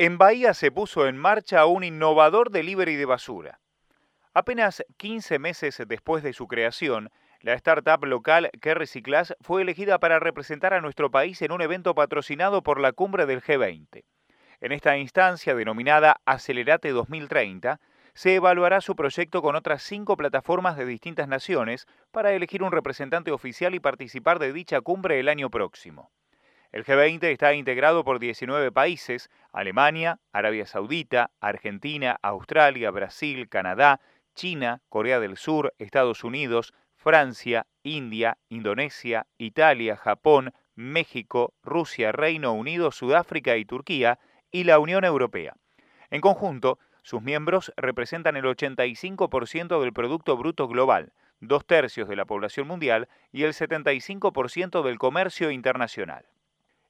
En Bahía se puso en marcha un innovador delivery de basura. Apenas 15 meses después de su creación, la startup local que fue elegida para representar a nuestro país en un evento patrocinado por la cumbre del G20. En esta instancia, denominada Acelerate 2030, se evaluará su proyecto con otras cinco plataformas de distintas naciones para elegir un representante oficial y participar de dicha cumbre el año próximo. El G20 está integrado por 19 países, Alemania, Arabia Saudita, Argentina, Australia, Brasil, Canadá, China, Corea del Sur, Estados Unidos, Francia, India, Indonesia, Italia, Japón, México, Rusia, Reino Unido, Sudáfrica y Turquía, y la Unión Europea. En conjunto, sus miembros representan el 85% del Producto Bruto Global, dos tercios de la población mundial y el 75% del comercio internacional.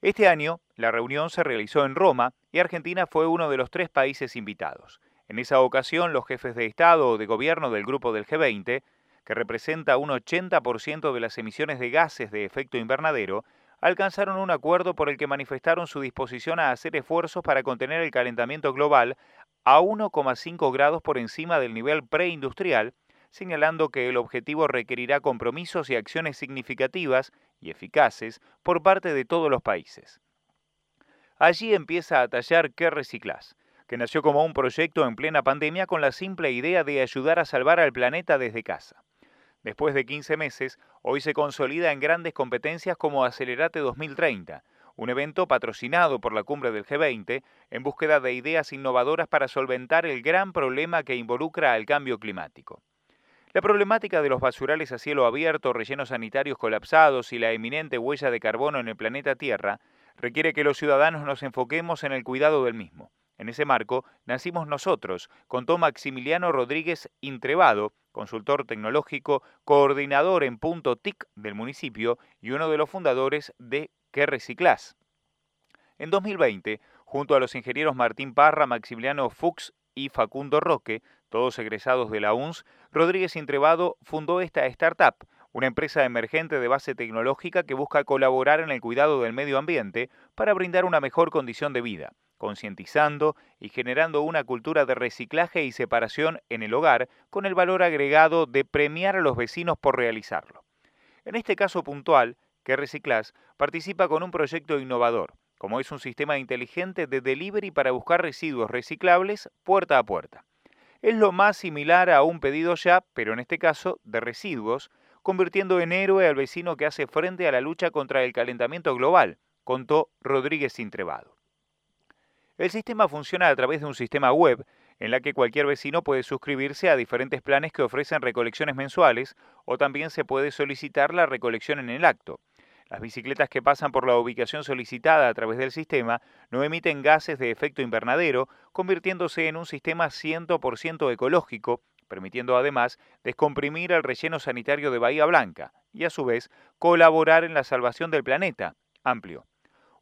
Este año, la reunión se realizó en Roma y Argentina fue uno de los tres países invitados. En esa ocasión, los jefes de Estado o de gobierno del grupo del G20, que representa un 80% de las emisiones de gases de efecto invernadero, alcanzaron un acuerdo por el que manifestaron su disposición a hacer esfuerzos para contener el calentamiento global a 1,5 grados por encima del nivel preindustrial señalando que el objetivo requerirá compromisos y acciones significativas y eficaces por parte de todos los países. Allí empieza a tallar ¿Qué reciclas? que nació como un proyecto en plena pandemia con la simple idea de ayudar a salvar al planeta desde casa. Después de 15 meses, hoy se consolida en grandes competencias como Acelerate 2030, un evento patrocinado por la cumbre del G20 en búsqueda de ideas innovadoras para solventar el gran problema que involucra al cambio climático. La problemática de los basurales a cielo abierto, rellenos sanitarios colapsados y la eminente huella de carbono en el planeta Tierra requiere que los ciudadanos nos enfoquemos en el cuidado del mismo. En ese marco nacimos nosotros, contó Maximiliano Rodríguez Intrebado, consultor tecnológico, coordinador en punto TIC del municipio y uno de los fundadores de Que Reciclás. En 2020, junto a los ingenieros Martín Parra, Maximiliano Fuchs y Facundo Roque, todos egresados de la UNS, Rodríguez Intrebado fundó esta startup, una empresa emergente de base tecnológica que busca colaborar en el cuidado del medio ambiente para brindar una mejor condición de vida, concientizando y generando una cultura de reciclaje y separación en el hogar con el valor agregado de premiar a los vecinos por realizarlo. En este caso puntual, que Reciclas participa con un proyecto innovador, como es un sistema inteligente de delivery para buscar residuos reciclables puerta a puerta. Es lo más similar a un pedido ya, pero en este caso de residuos, convirtiendo en héroe al vecino que hace frente a la lucha contra el calentamiento global, contó Rodríguez Intrebado. El sistema funciona a través de un sistema web en la que cualquier vecino puede suscribirse a diferentes planes que ofrecen recolecciones mensuales o también se puede solicitar la recolección en el acto. Las bicicletas que pasan por la ubicación solicitada a través del sistema no emiten gases de efecto invernadero, convirtiéndose en un sistema 100% ecológico, permitiendo además descomprimir el relleno sanitario de Bahía Blanca y a su vez colaborar en la salvación del planeta. Amplio.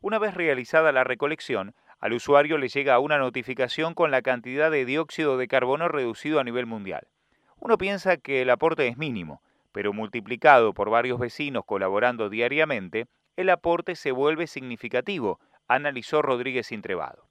Una vez realizada la recolección, al usuario le llega una notificación con la cantidad de dióxido de carbono reducido a nivel mundial. Uno piensa que el aporte es mínimo, pero multiplicado por varios vecinos colaborando diariamente, el aporte se vuelve significativo, analizó Rodríguez Intrebado.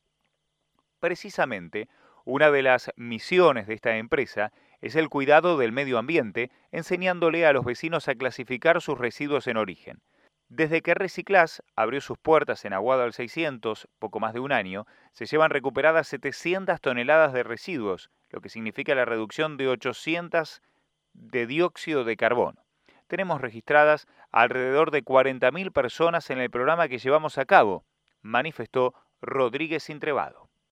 Precisamente, una de las misiones de esta empresa es el cuidado del medio ambiente, enseñándole a los vecinos a clasificar sus residuos en origen. Desde que Reciclas abrió sus puertas en Aguado al 600, poco más de un año, se llevan recuperadas 700 toneladas de residuos, lo que significa la reducción de 800 de dióxido de carbono. Tenemos registradas alrededor de 40.000 personas en el programa que llevamos a cabo, manifestó Rodríguez Intrebado.